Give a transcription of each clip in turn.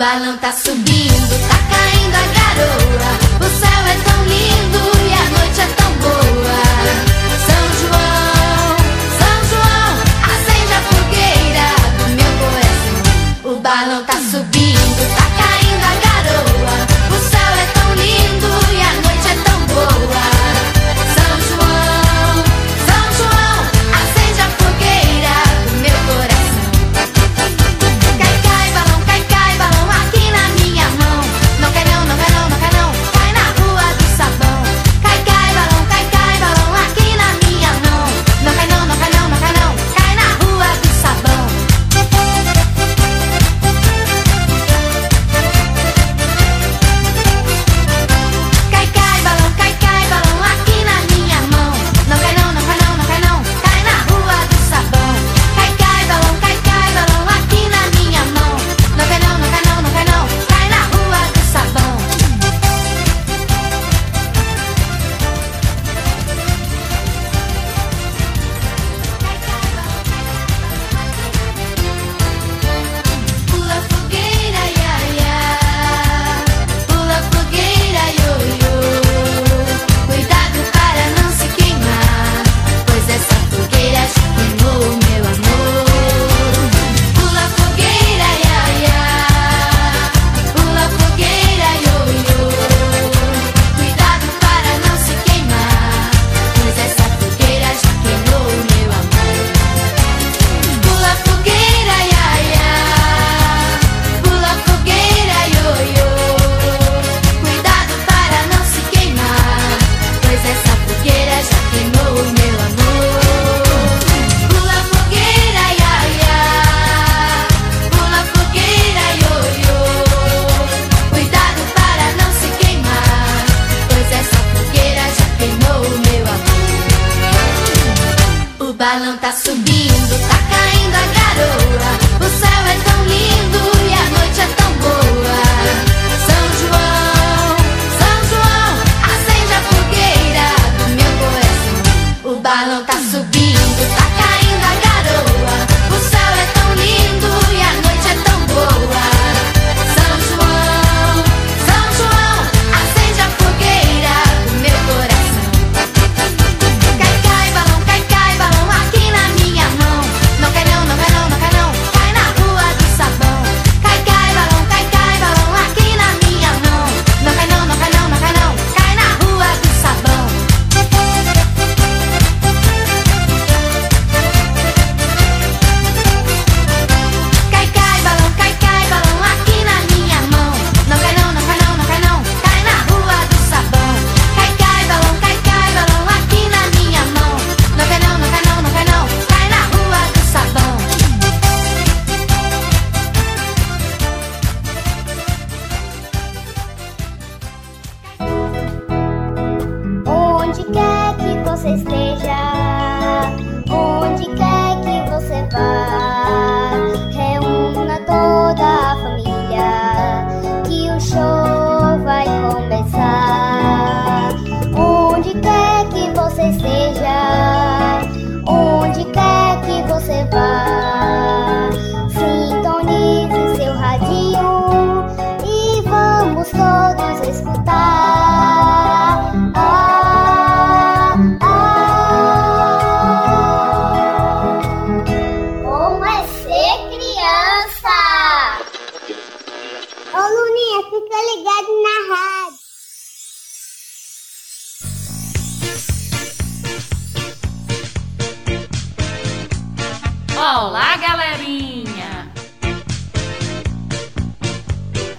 balão tá subindo, tá caindo a garoa. O céu é tão lindo. O balão tá subindo, tá caindo a garoa. O céu é tão lindo.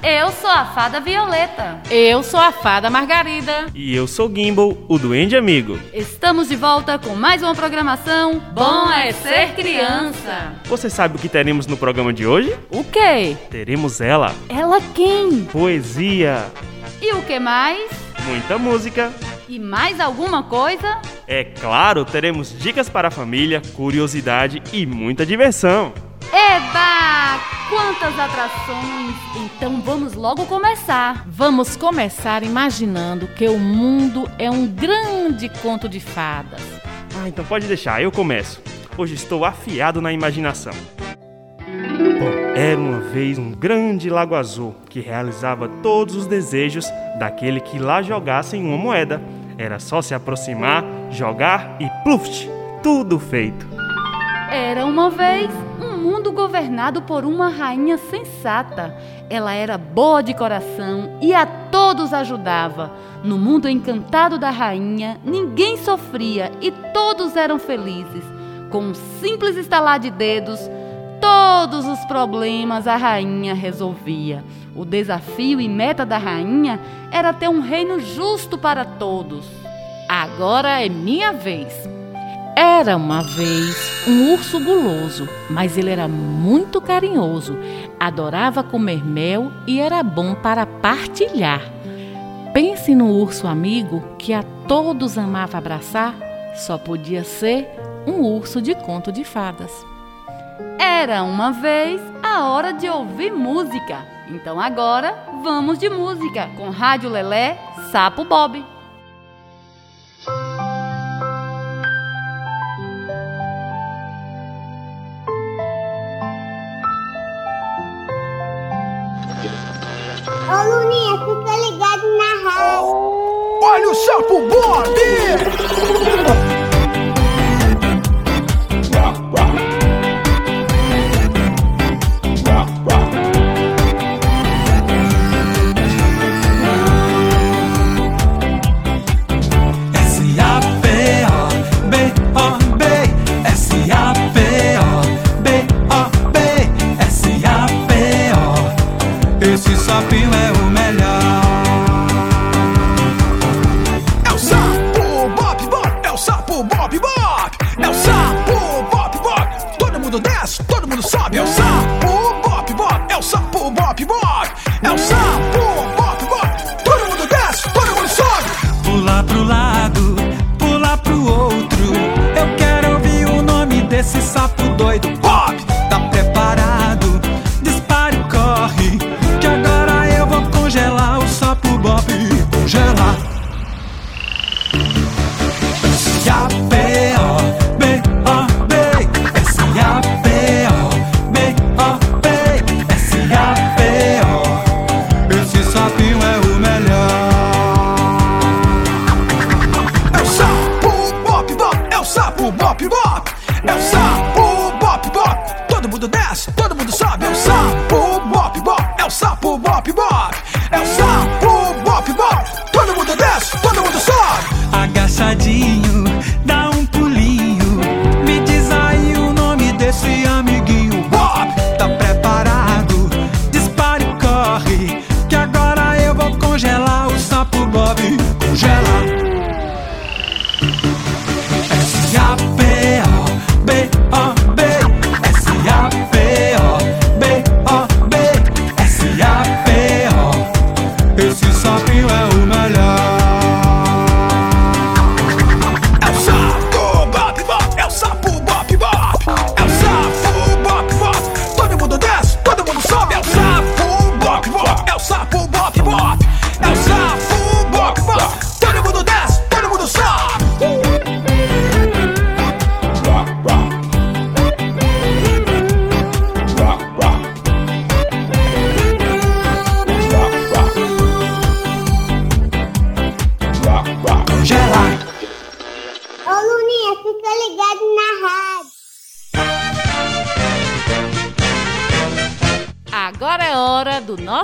Eu sou a Fada Violeta. Eu sou a Fada Margarida. E eu sou Gimbal, o Duende Amigo. Estamos de volta com mais uma programação Bom é Ser Criança. Você sabe o que teremos no programa de hoje? O quê? Teremos ela. Ela quem? Poesia. E o que mais? Muita música. E mais alguma coisa? É claro, teremos dicas para a família, curiosidade e muita diversão. Eba! Quantas atrações! Então vamos logo começar! Vamos começar imaginando que o mundo é um grande conto de fadas. Ah, então pode deixar, eu começo. Hoje estou afiado na imaginação. Era uma vez um grande lago azul que realizava todos os desejos daquele que lá jogasse uma moeda. Era só se aproximar, jogar e pluft! Tudo feito! Era uma vez mundo governado por uma rainha sensata. Ela era boa de coração e a todos ajudava. No mundo encantado da rainha, ninguém sofria e todos eram felizes. Com um simples estalar de dedos, todos os problemas a rainha resolvia. O desafio e meta da rainha era ter um reino justo para todos. Agora é minha vez. Era uma vez um urso guloso, mas ele era muito carinhoso, adorava comer mel e era bom para partilhar. Pense no urso amigo que a todos amava abraçar, só podia ser um urso de conto de fadas. Era uma vez a hora de ouvir música. Então agora vamos de música com Rádio Lelé, Sapo Bob. Fica ligado na rádio. Olha o sapo Bob!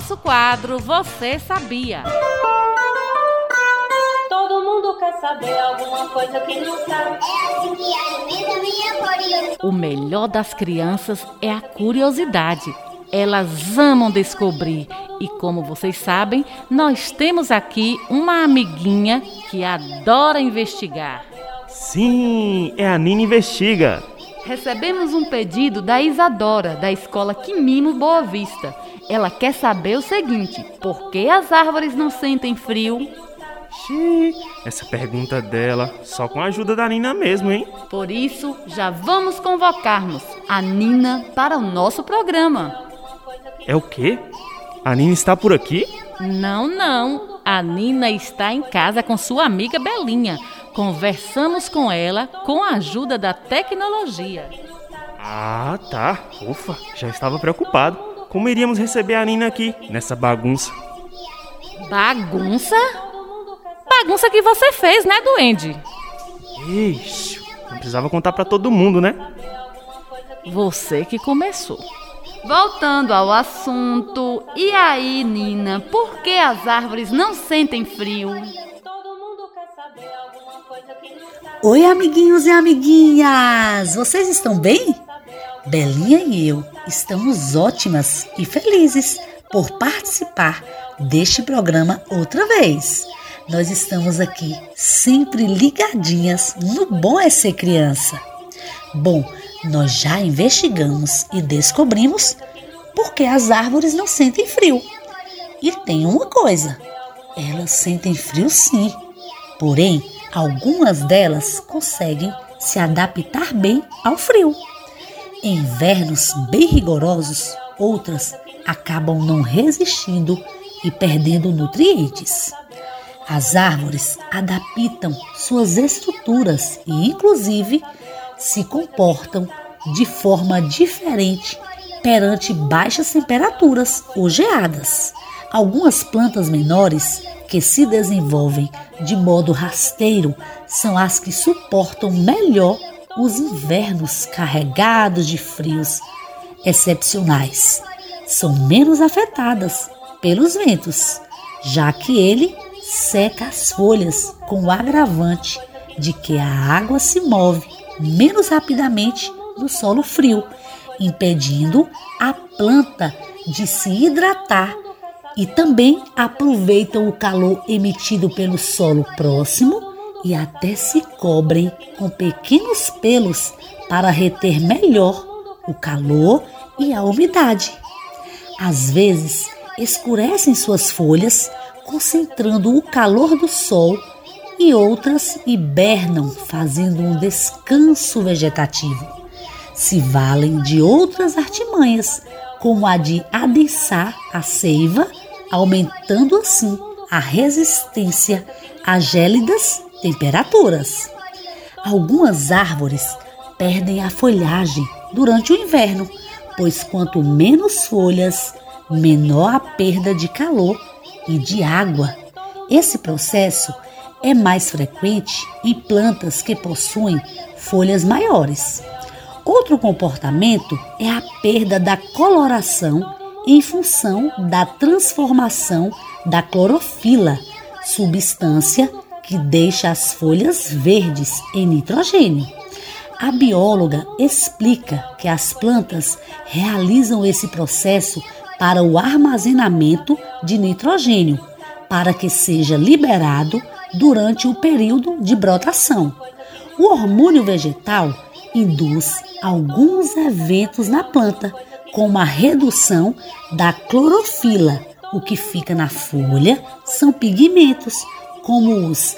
Nosso quadro Você Sabia? Todo mundo quer saber alguma coisa que não sabe. É assim que alimenta minha curiosidade. O melhor das crianças é a curiosidade. Elas amam descobrir e, como vocês sabem, nós temos aqui uma amiguinha que adora investigar. Sim, é a Nina Investiga. Recebemos um pedido da Isadora, da escola Quimimo Boa Vista. Ela quer saber o seguinte: por que as árvores não sentem frio? Xiii, essa pergunta dela, só com a ajuda da Nina mesmo, hein? Por isso, já vamos convocarmos a Nina para o nosso programa. É o quê? A Nina está por aqui? Não, não. A Nina está em casa com sua amiga Belinha. Conversamos com ela com a ajuda da tecnologia. Ah, tá. Ufa, já estava preocupado. Como iríamos receber a Nina aqui, nessa bagunça? Bagunça? Bagunça que você fez, né, duende? Ixi, não precisava contar pra todo mundo, né? Você que começou. Voltando ao assunto, e aí, Nina, por que as árvores não sentem frio? Todo mundo quer saber alguma coisa que não sabe. Oi, amiguinhos e amiguinhas! Vocês estão bem? Belinha e eu estamos ótimas e felizes por participar deste programa outra vez. Nós estamos aqui sempre ligadinhas no Bom é Ser Criança. Bom, nós já investigamos e descobrimos por que as árvores não sentem frio. E tem uma coisa: elas sentem frio sim. Porém, algumas delas conseguem se adaptar bem ao frio. Em invernos bem rigorosos, outras acabam não resistindo e perdendo nutrientes. As árvores adaptam suas estruturas e, inclusive, se comportam de forma diferente perante baixas temperaturas ou geadas. Algumas plantas menores que se desenvolvem de modo rasteiro são as que suportam melhor os invernos carregados de frios excepcionais. São menos afetadas pelos ventos, já que ele seca as folhas com o agravante de que a água se move menos rapidamente no solo frio, impedindo a planta de se hidratar e também aproveitam o calor emitido pelo solo próximo e até se cobrem com pequenos pelos para reter melhor o calor e a umidade. Às vezes, escurecem suas folhas, concentrando o calor do sol, e outras hibernam, fazendo um descanso vegetativo. Se valem de outras artimanhas, como a de adensar a seiva, aumentando assim a resistência a gélidas temperaturas. Algumas árvores perdem a folhagem durante o inverno, pois quanto menos folhas, menor a perda de calor e de água. Esse processo é mais frequente em plantas que possuem folhas maiores. Outro comportamento é a perda da coloração em função da transformação da clorofila, substância que deixa as folhas verdes em nitrogênio. A bióloga explica que as plantas realizam esse processo para o armazenamento de nitrogênio, para que seja liberado durante o período de brotação. O hormônio vegetal induz alguns eventos na planta, como a redução da clorofila. O que fica na folha são pigmentos, como os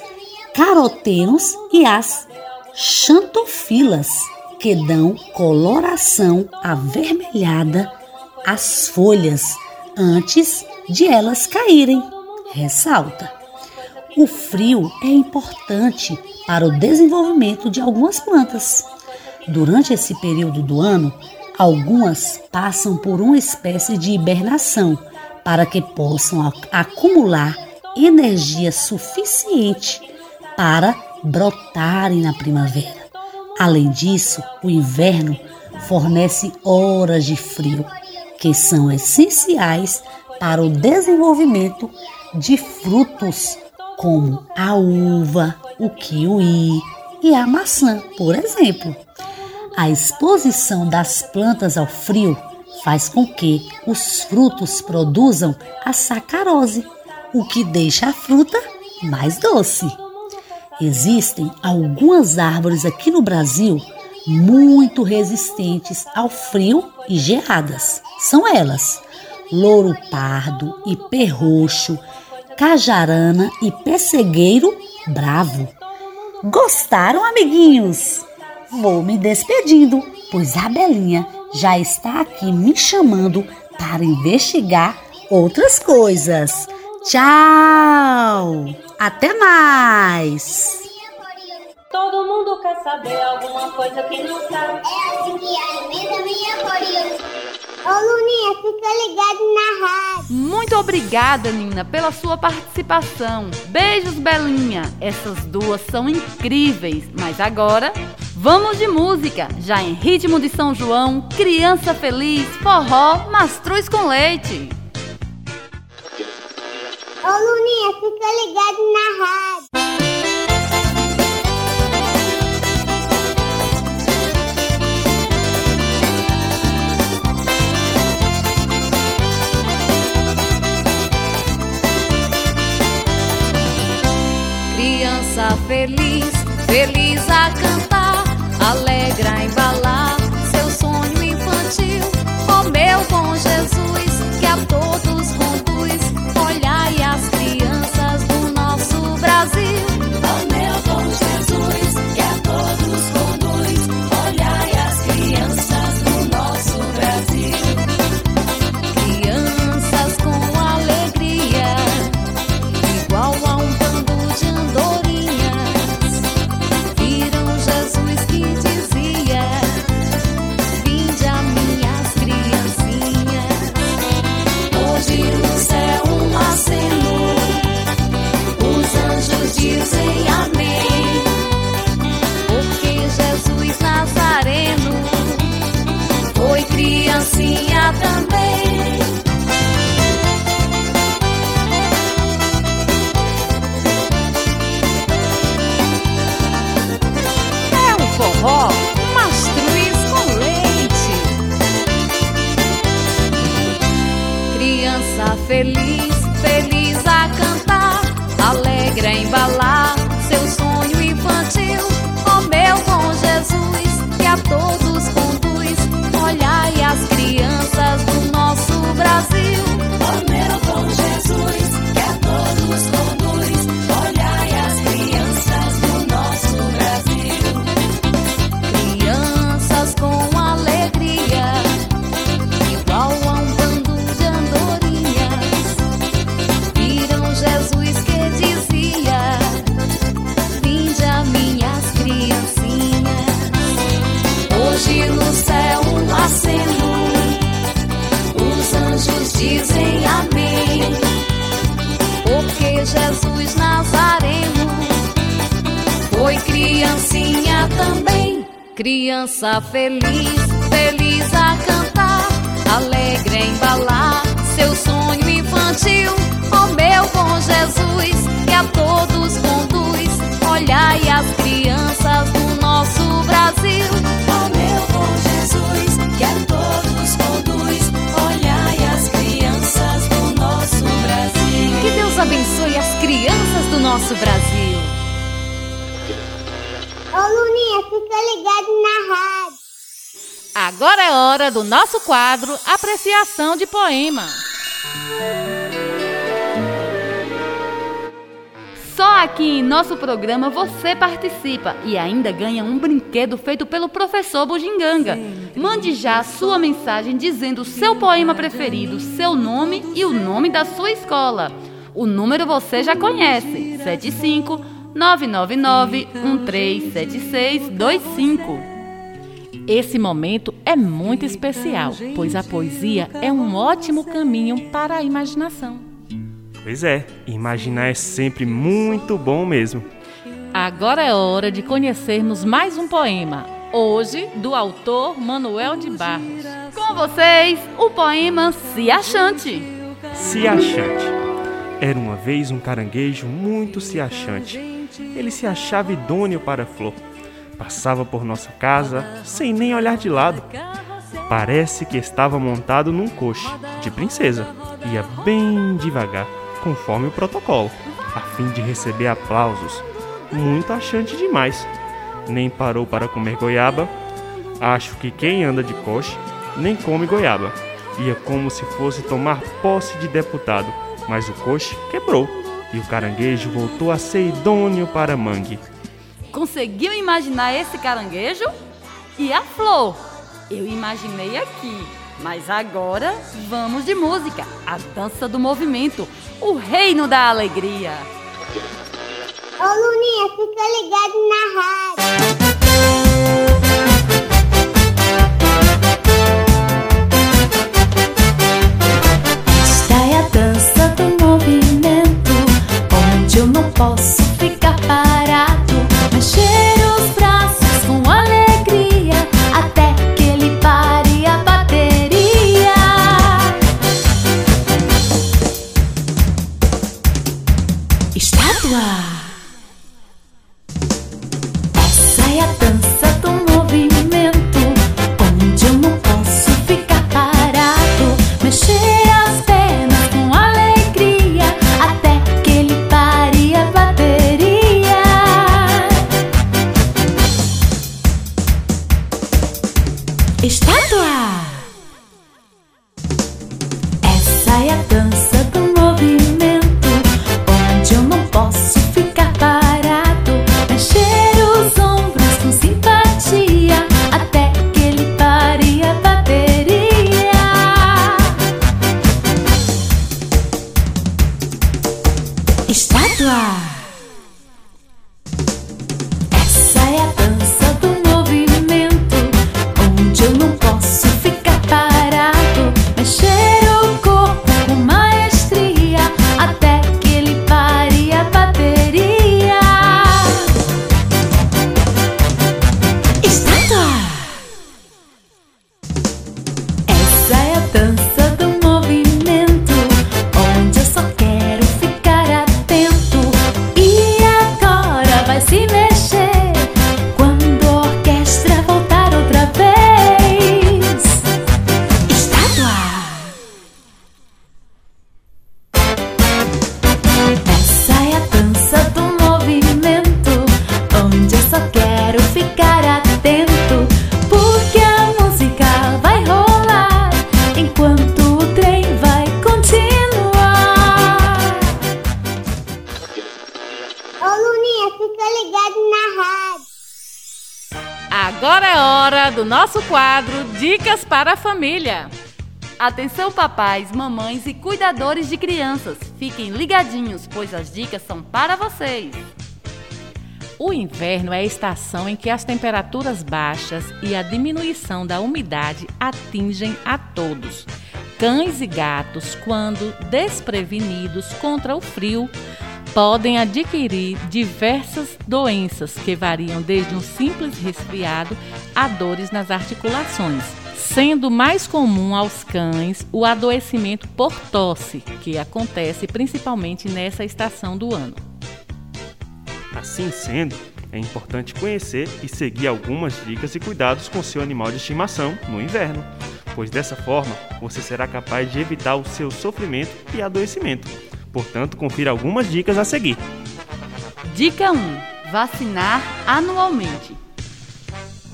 carotenos e as xantofilas, que dão coloração avermelhada às folhas antes de elas caírem. Ressalta. O frio é importante para o desenvolvimento de algumas plantas. Durante esse período do ano, algumas passam por uma espécie de hibernação para que possam acumular energia suficiente para brotarem na primavera. Além disso, o inverno fornece horas de frio que são essenciais para o desenvolvimento de frutos como a uva, o kiwi e a maçã, por exemplo. A exposição das plantas ao frio faz com que os frutos produzam a sacarose, o que deixa a fruta mais doce. Existem algumas árvores aqui no Brasil muito resistentes ao frio e geadas. São elas: louro pardo, ipê roxo, cajarana e pessegueiro bravo. Gostaram, amiguinhos? Vou me despedindo, pois a Belinha já está aqui me chamando para investigar outras coisas. Tchau! Até mais! Todo mundo quer saber alguma coisa que não sabe. É assim que alimenta minha curiosidade. Ô Luninha, fica ligado na rádio. Muito obrigada, Nina, pela sua participação. Beijos, Belinha. Essas duas são incríveis. Mas agora, vamos de música. Já em ritmo de São João, criança feliz, forró, mastruz com leite. Ô Luninha, fica ligado na rádio. Criança feliz, feliz a cantar, alegra a embalar seu sonho infantil. Ó meu bom Jesus, Criança feliz, feliz a cantar, alegre a embalar seu sonho infantil. Ó meu bom Jesus, que a todos conduz, olhai as crianças do nosso Brasil. Ó meu bom Jesus, que a todos conduz, olhai as crianças do nosso Brasil. Que Deus abençoe as crianças do nosso Brasil. Ô Luninha, fica ligado na rádio. Agora é hora do nosso quadro Apreciação de Poema. Só aqui em nosso programa você participa e ainda ganha um brinquedo feito pelo professor Bugiganga. Mande já a sua mensagem dizendo o seu poema preferido, seu nome e o nome da sua escola. O número você já conhece: 75 999 137625. Esse momento é muito especial, pois a poesia é um ótimo caminho para a imaginação. Pois é, imaginar é sempre muito bom mesmo. Agora é hora de conhecermos mais um poema, hoje do autor Manuel de Barros. Com vocês, o poema Se Achante. Se achante. Era uma vez um caranguejo muito se achante. Ele se achava idôneo para a flor. Passava por nossa casa sem nem olhar de lado. Parece que estava montado num coche de princesa. Ia bem devagar, conforme o protocolo, a fim de receber aplausos. Muito achante demais. Nem parou para comer goiaba. Acho que quem anda de coche nem come goiaba. Ia como se fosse tomar posse de deputado, mas o coche quebrou e o caranguejo voltou a ser idôneo para mangue. Conseguiu imaginar esse caranguejo? E a flor? Eu imaginei aqui. Mas agora vamos de música. A dança do movimento. O reino da alegria. Ô Luninha, fica ligado na rádio. posso ficar parado. Mexer os braços com alegria até que ele pare a bateria. Estátua. Essa é a dança Estátua. Essa nosso quadro Dicas para a Família. Atenção, papais, mamães e cuidadores de crianças. Fiquem ligadinhos, pois as dicas são para vocês. O inverno é a estação em que as temperaturas baixas e a diminuição da umidade atingem a todos. Cães e gatos, quando desprevenidos contra o frio, podem adquirir diversas doenças que variam desde um simples resfriado a dores nas articulações, sendo mais comum aos cães o adoecimento por tosse, que acontece principalmente nessa estação do ano. Assim sendo, é importante conhecer e seguir algumas dicas e cuidados com seu animal de estimação no inverno, pois dessa forma você será capaz de evitar o seu sofrimento e adoecimento. Portanto, confira algumas dicas a seguir. Dica 1: vacinar anualmente.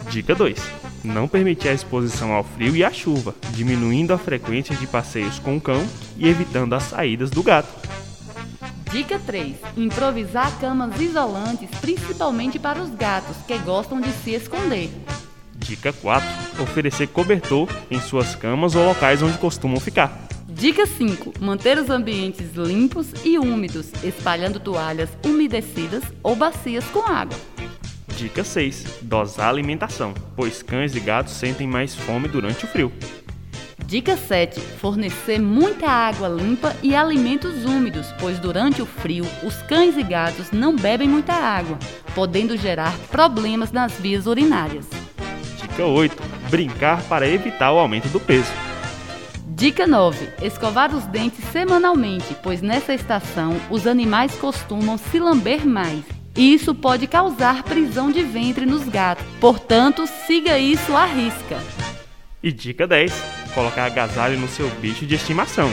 Dica 2: não permitir a exposição ao frio e à chuva, diminuindo a frequência de passeios com o cão e evitando as saídas do gato. Dica 3: improvisar camas isolantes, principalmente para os gatos que gostam de se esconder. Dica 4: oferecer cobertor em suas camas ou locais onde costumam ficar. Dica 5: manter os ambientes limpos e úmidos, espalhando toalhas umedecidas ou bacias com água. Dica 6: dosar a alimentação, pois cães e gatos sentem mais fome durante o frio. Dica 7: fornecer muita água limpa e alimentos úmidos, pois durante o frio os cães e gatos não bebem muita água, podendo gerar problemas nas vias urinárias. Dica 8: brincar para evitar o aumento do peso. Dica 9: escovar os dentes semanalmente, pois nessa estação os animais costumam se lamber mais. E isso pode causar prisão de ventre nos gatos. Portanto, siga isso à risca. E dica 10: colocar agasalho no seu bicho de estimação.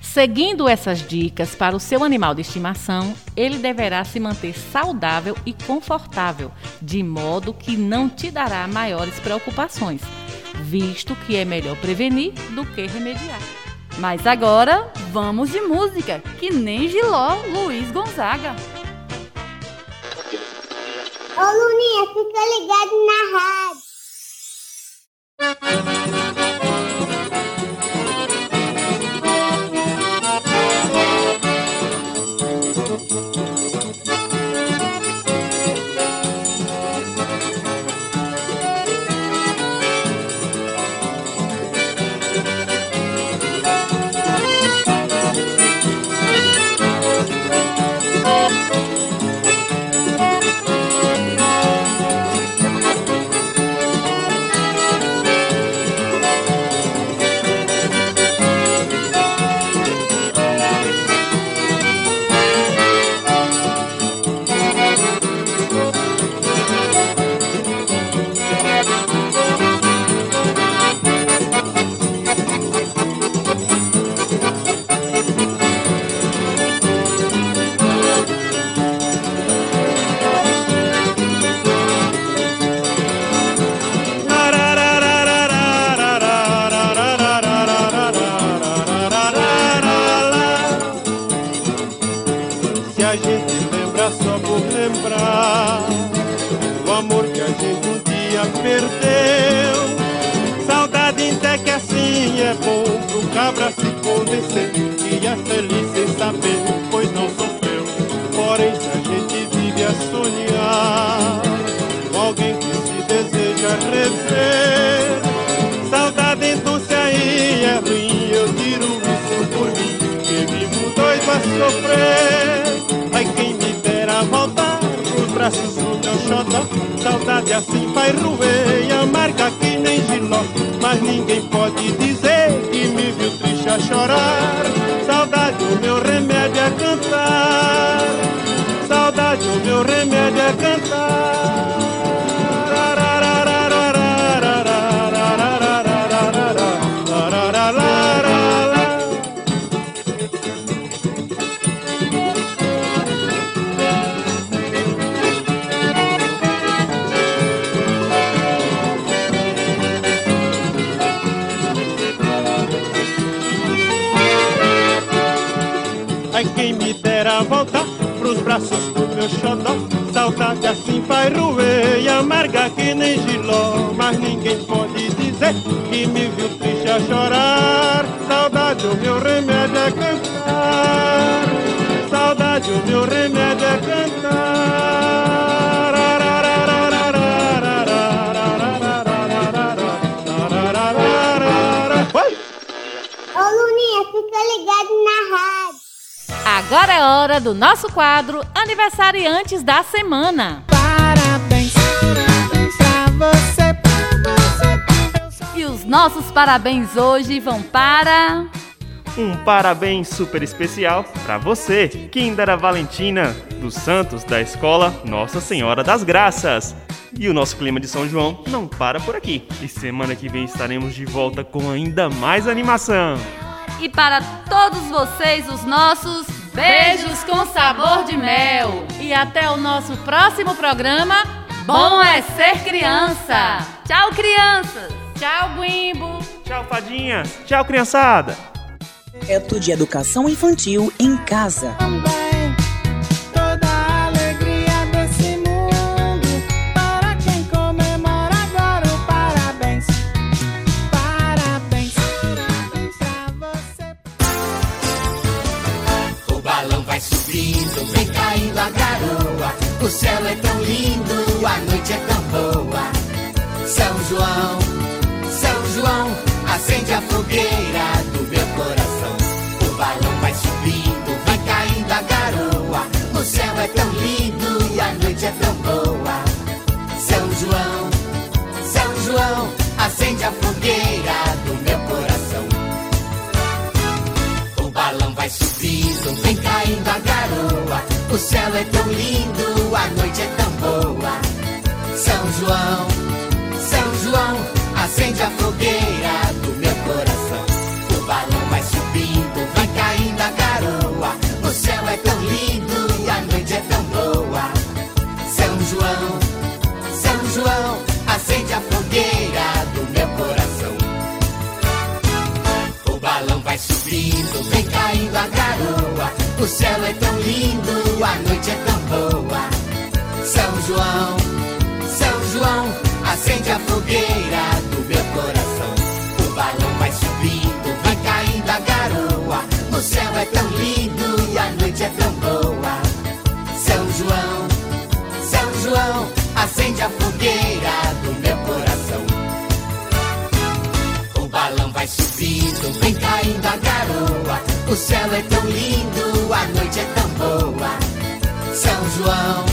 Seguindo essas dicas para o seu animal de estimação, ele deverá se manter saudável e confortável, de modo que não te dará maiores preocupações, visto que é melhor prevenir do que remediar. Mas agora, vamos de música, que nem Giló Luiz Gonzaga. Ô Luninha, fica ligado na rádio. É bom pro cabra se convencer que é feliz sem saber, pois não sofreu. Porém, se a gente vive a sonhar com alguém que se deseja rever, saudade então se aí é ruim, eu tiro isso por mim, que vivo doido a sofrer. Ai, quem me dera voltar pros braços do meu xodó, saudade assim vai roer e amarga que nem giló, mas ninguém pode a chorar. Saudade, o meu remédio é cantar. Saudade, o meu remédio é cantar. Braços do meu xodó. Saudade assim vai roer e amarga que nem giló. Mas ninguém pode dizer que me viu triste a chorar. Saudade, o meu Agora é hora do nosso quadro Aniversariantes da Semana. Parabéns pra você, pra você. E os nossos parabéns hoje vão para. Um parabéns super especial para você, Kindera Valentina, dos Santos da Escola Nossa Senhora das Graças. E o nosso clima de São João não para por aqui. E semana que vem estaremos de volta com ainda mais animação. E para todos vocês, os nossos beijos com sabor de mel. E até o nosso próximo programa. Bom é ser criança. Tchau, crianças. Tchau, Guimbo. Tchau, fadinhas. Tchau, criançada. Projeto de Educação Infantil em Casa. O céu é tão lindo, a noite é tão boa. São João, São João, acende a fogueira do meu coração. O balão vai subindo, vai caindo a garoa. O céu é tão lindo e a noite é tão boa. São João, São João, acende a fogueira do meu coração. O balão vai subindo, vem caindo a garoa. O céu é tão lindo, noite é tão boa. São João, São João, acende a fogueira do meu coração. O balão vai subindo, vai caindo a garoa. O céu é tão lindo é tão lindo e a noite é tão boa. São João, São João, acende a fogueira do meu coração. O balão vai subindo, vem caindo a garoa. O céu é tão lindo, a noite é tão boa. São João,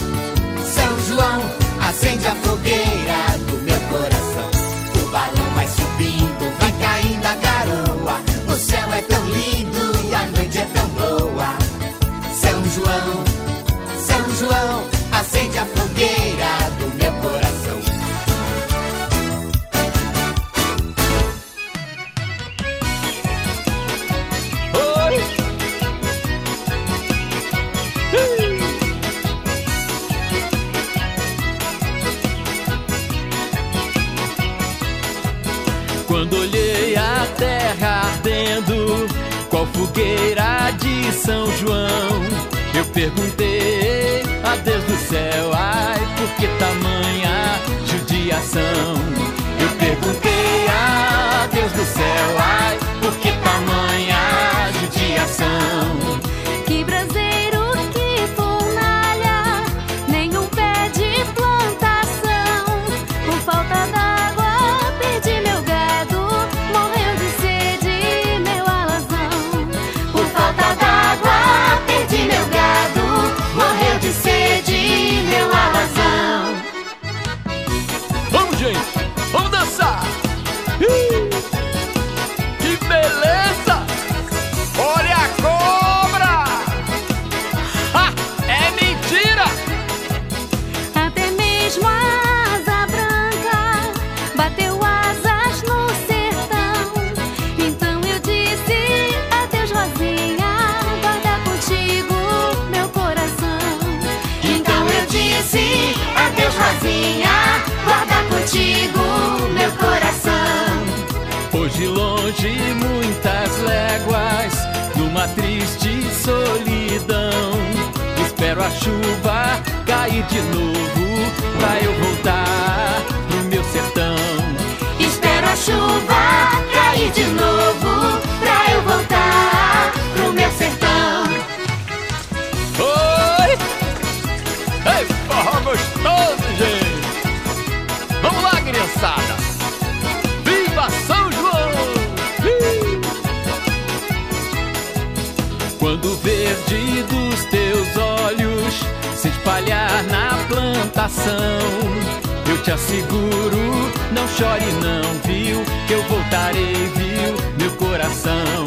seguro. Não chore, não, viu? Que eu voltarei, viu? Meu coração.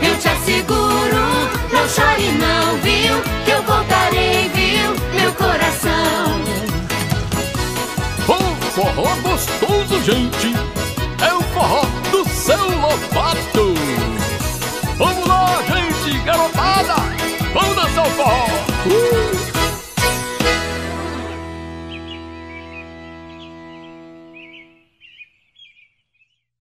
Eu te asseguro, não chore, não, viu? Que eu voltarei, viu? Meu coração. Oh, forró gostoso, gente! É o forró do seu lobato. Vamos lá, gente, garotada! Vamos dançar o forró! Uh!